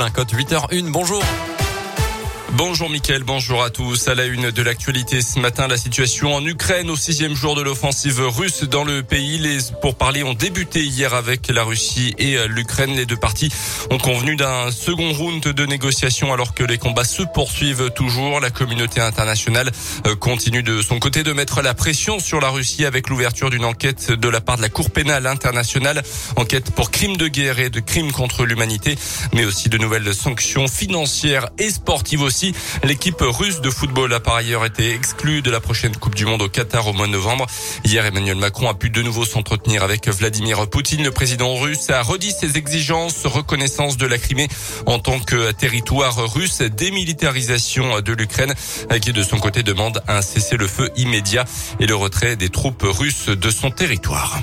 Un code 8h01, bonjour. Bonjour Mickaël, bonjour à tous. À la une de l'actualité ce matin, la situation en Ukraine au sixième jour de l'offensive russe dans le pays. Les pourparlers ont débuté hier avec la Russie et l'Ukraine. Les deux parties ont convenu d'un second round de négociations alors que les combats se poursuivent toujours. La communauté internationale euh, continue de son côté de mettre la pression sur la Russie avec l'ouverture d'une enquête de la part de la Cour pénale internationale. Enquête pour crimes de guerre et de crimes contre l'humanité, mais aussi de nouvelles sanctions financières et sportives aussi L'équipe russe de football a par ailleurs été exclue de la prochaine Coupe du Monde au Qatar au mois de novembre. Hier, Emmanuel Macron a pu de nouveau s'entretenir avec Vladimir Poutine. Le président russe a redit ses exigences, reconnaissance de la Crimée en tant que territoire russe, démilitarisation de l'Ukraine, qui de son côté demande un cessez-le-feu immédiat et le retrait des troupes russes de son territoire.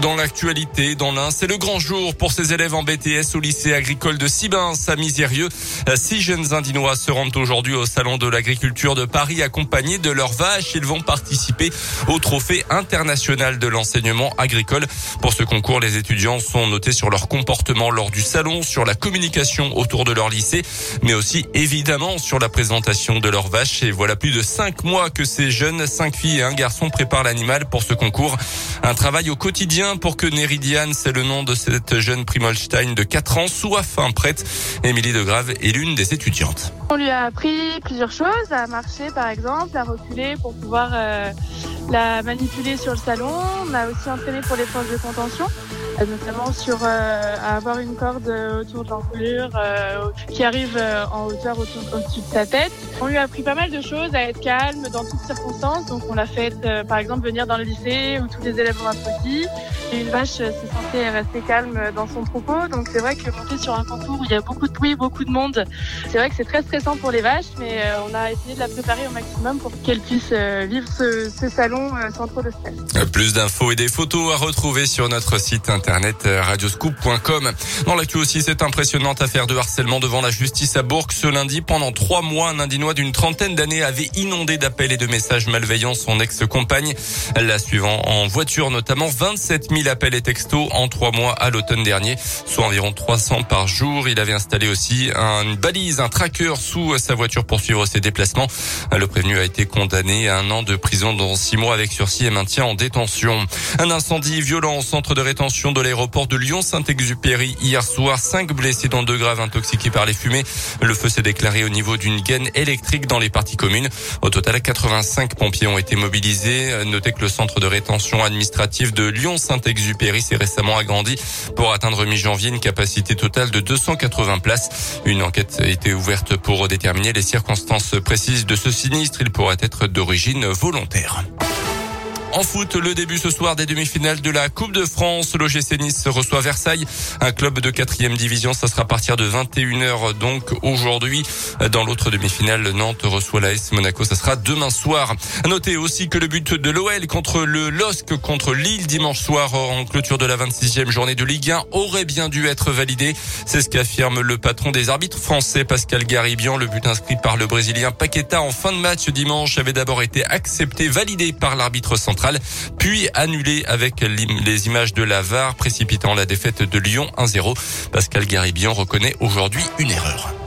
Dans l'actualité, dans l'Ain, c'est le grand jour pour ces élèves en BTS au lycée agricole de Sibins à Misérieux. Six jeunes Indinois se rendent aujourd'hui au salon de l'agriculture de Paris accompagnés de leurs vaches. Ils vont participer au trophée international de l'enseignement agricole. Pour ce concours, les étudiants sont notés sur leur comportement lors du salon, sur la communication autour de leur lycée, mais aussi évidemment sur la présentation de leurs vaches. Et voilà plus de cinq mois que ces jeunes, cinq filles et un garçon préparent l'animal pour ce concours. Un travail au quotidien pour que Néridiane, c'est le nom de cette jeune Primolstein de 4 ans, soit fin prête. Émilie Degrave est l'une des étudiantes. On lui a appris plusieurs choses, à marcher par exemple, à reculer pour pouvoir euh, la manipuler sur le salon. On a aussi entraîné pour les forces de contention, euh, notamment sur euh, avoir une corde autour de l'encolure euh, qui arrive en hauteur au-dessus de sa tête. On lui a appris pas mal de choses, à être calme dans toutes circonstances. Donc on l'a fait par exemple venir dans le lycée où tous les élèves être aussi. Et une vache, c'est censé rester calme dans son propos. Donc c'est vrai que monter sur un concours où il y a beaucoup de bruit, beaucoup de monde, c'est vrai que c'est très stressant pour les vaches, mais on a essayé de la préparer au maximum pour qu'elle puisse vivre ce, salon euh, sans trop de stress. Plus d'infos et des photos à retrouver sur notre site internet euh, radioscoop.com. Dans l'actu aussi, cette impressionnante affaire de harcèlement devant la justice à Bourg ce lundi. Pendant trois mois, un Indinois d'une trentaine d'années avait inondé d'appels et de messages malveillants son ex-compagne. La suivant en voiture notamment 27 000 appels et textos en trois mois à l'automne dernier, soit environ 300 par jour. Il avait installé aussi une balise, un tracker sous sa voiture pour suivre ses déplacements. Le prévenu a été condamné à un an de prison dans six mois avec sursis et maintien en détention. Un incendie violent au centre de rétention de l'aéroport de Lyon-Saint-Exupéry hier soir. Cinq blessés dont deux graves intoxiqués par les fumées. Le feu s'est déclaré au niveau d'une gaine électrique dans les parties communes. Au total, 85 pompiers ont été mobilisés. Notez que le centre de rétention administrative de Lyon-Saint-Exupéry s'est récemment agrandi pour atteindre mi-janvier une capacité totale de 280 places. Une enquête a été ouverte pour déterminer les circonstances précises de ce sinistre. Il pourrait être d'origine volontaire. En foot, le début ce soir des demi-finales de la Coupe de France. L'OGC Nice reçoit Versailles, un club de quatrième division. Ça sera à partir de 21h donc aujourd'hui. Dans l'autre demi-finale, Nantes reçoit l'AS Monaco. Ça sera demain soir. Notez aussi que le but de l'OL contre le LOSC contre Lille dimanche soir en clôture de la 26e journée de Ligue 1 aurait bien dû être validé. C'est ce qu'affirme le patron des arbitres français, Pascal Garibian. Le but inscrit par le Brésilien Paqueta en fin de match dimanche avait d'abord été accepté, validé par l'arbitre central puis annulé avec les images de la VAR précipitant la défaite de Lyon 1-0. Pascal Garibian reconnaît aujourd'hui une erreur.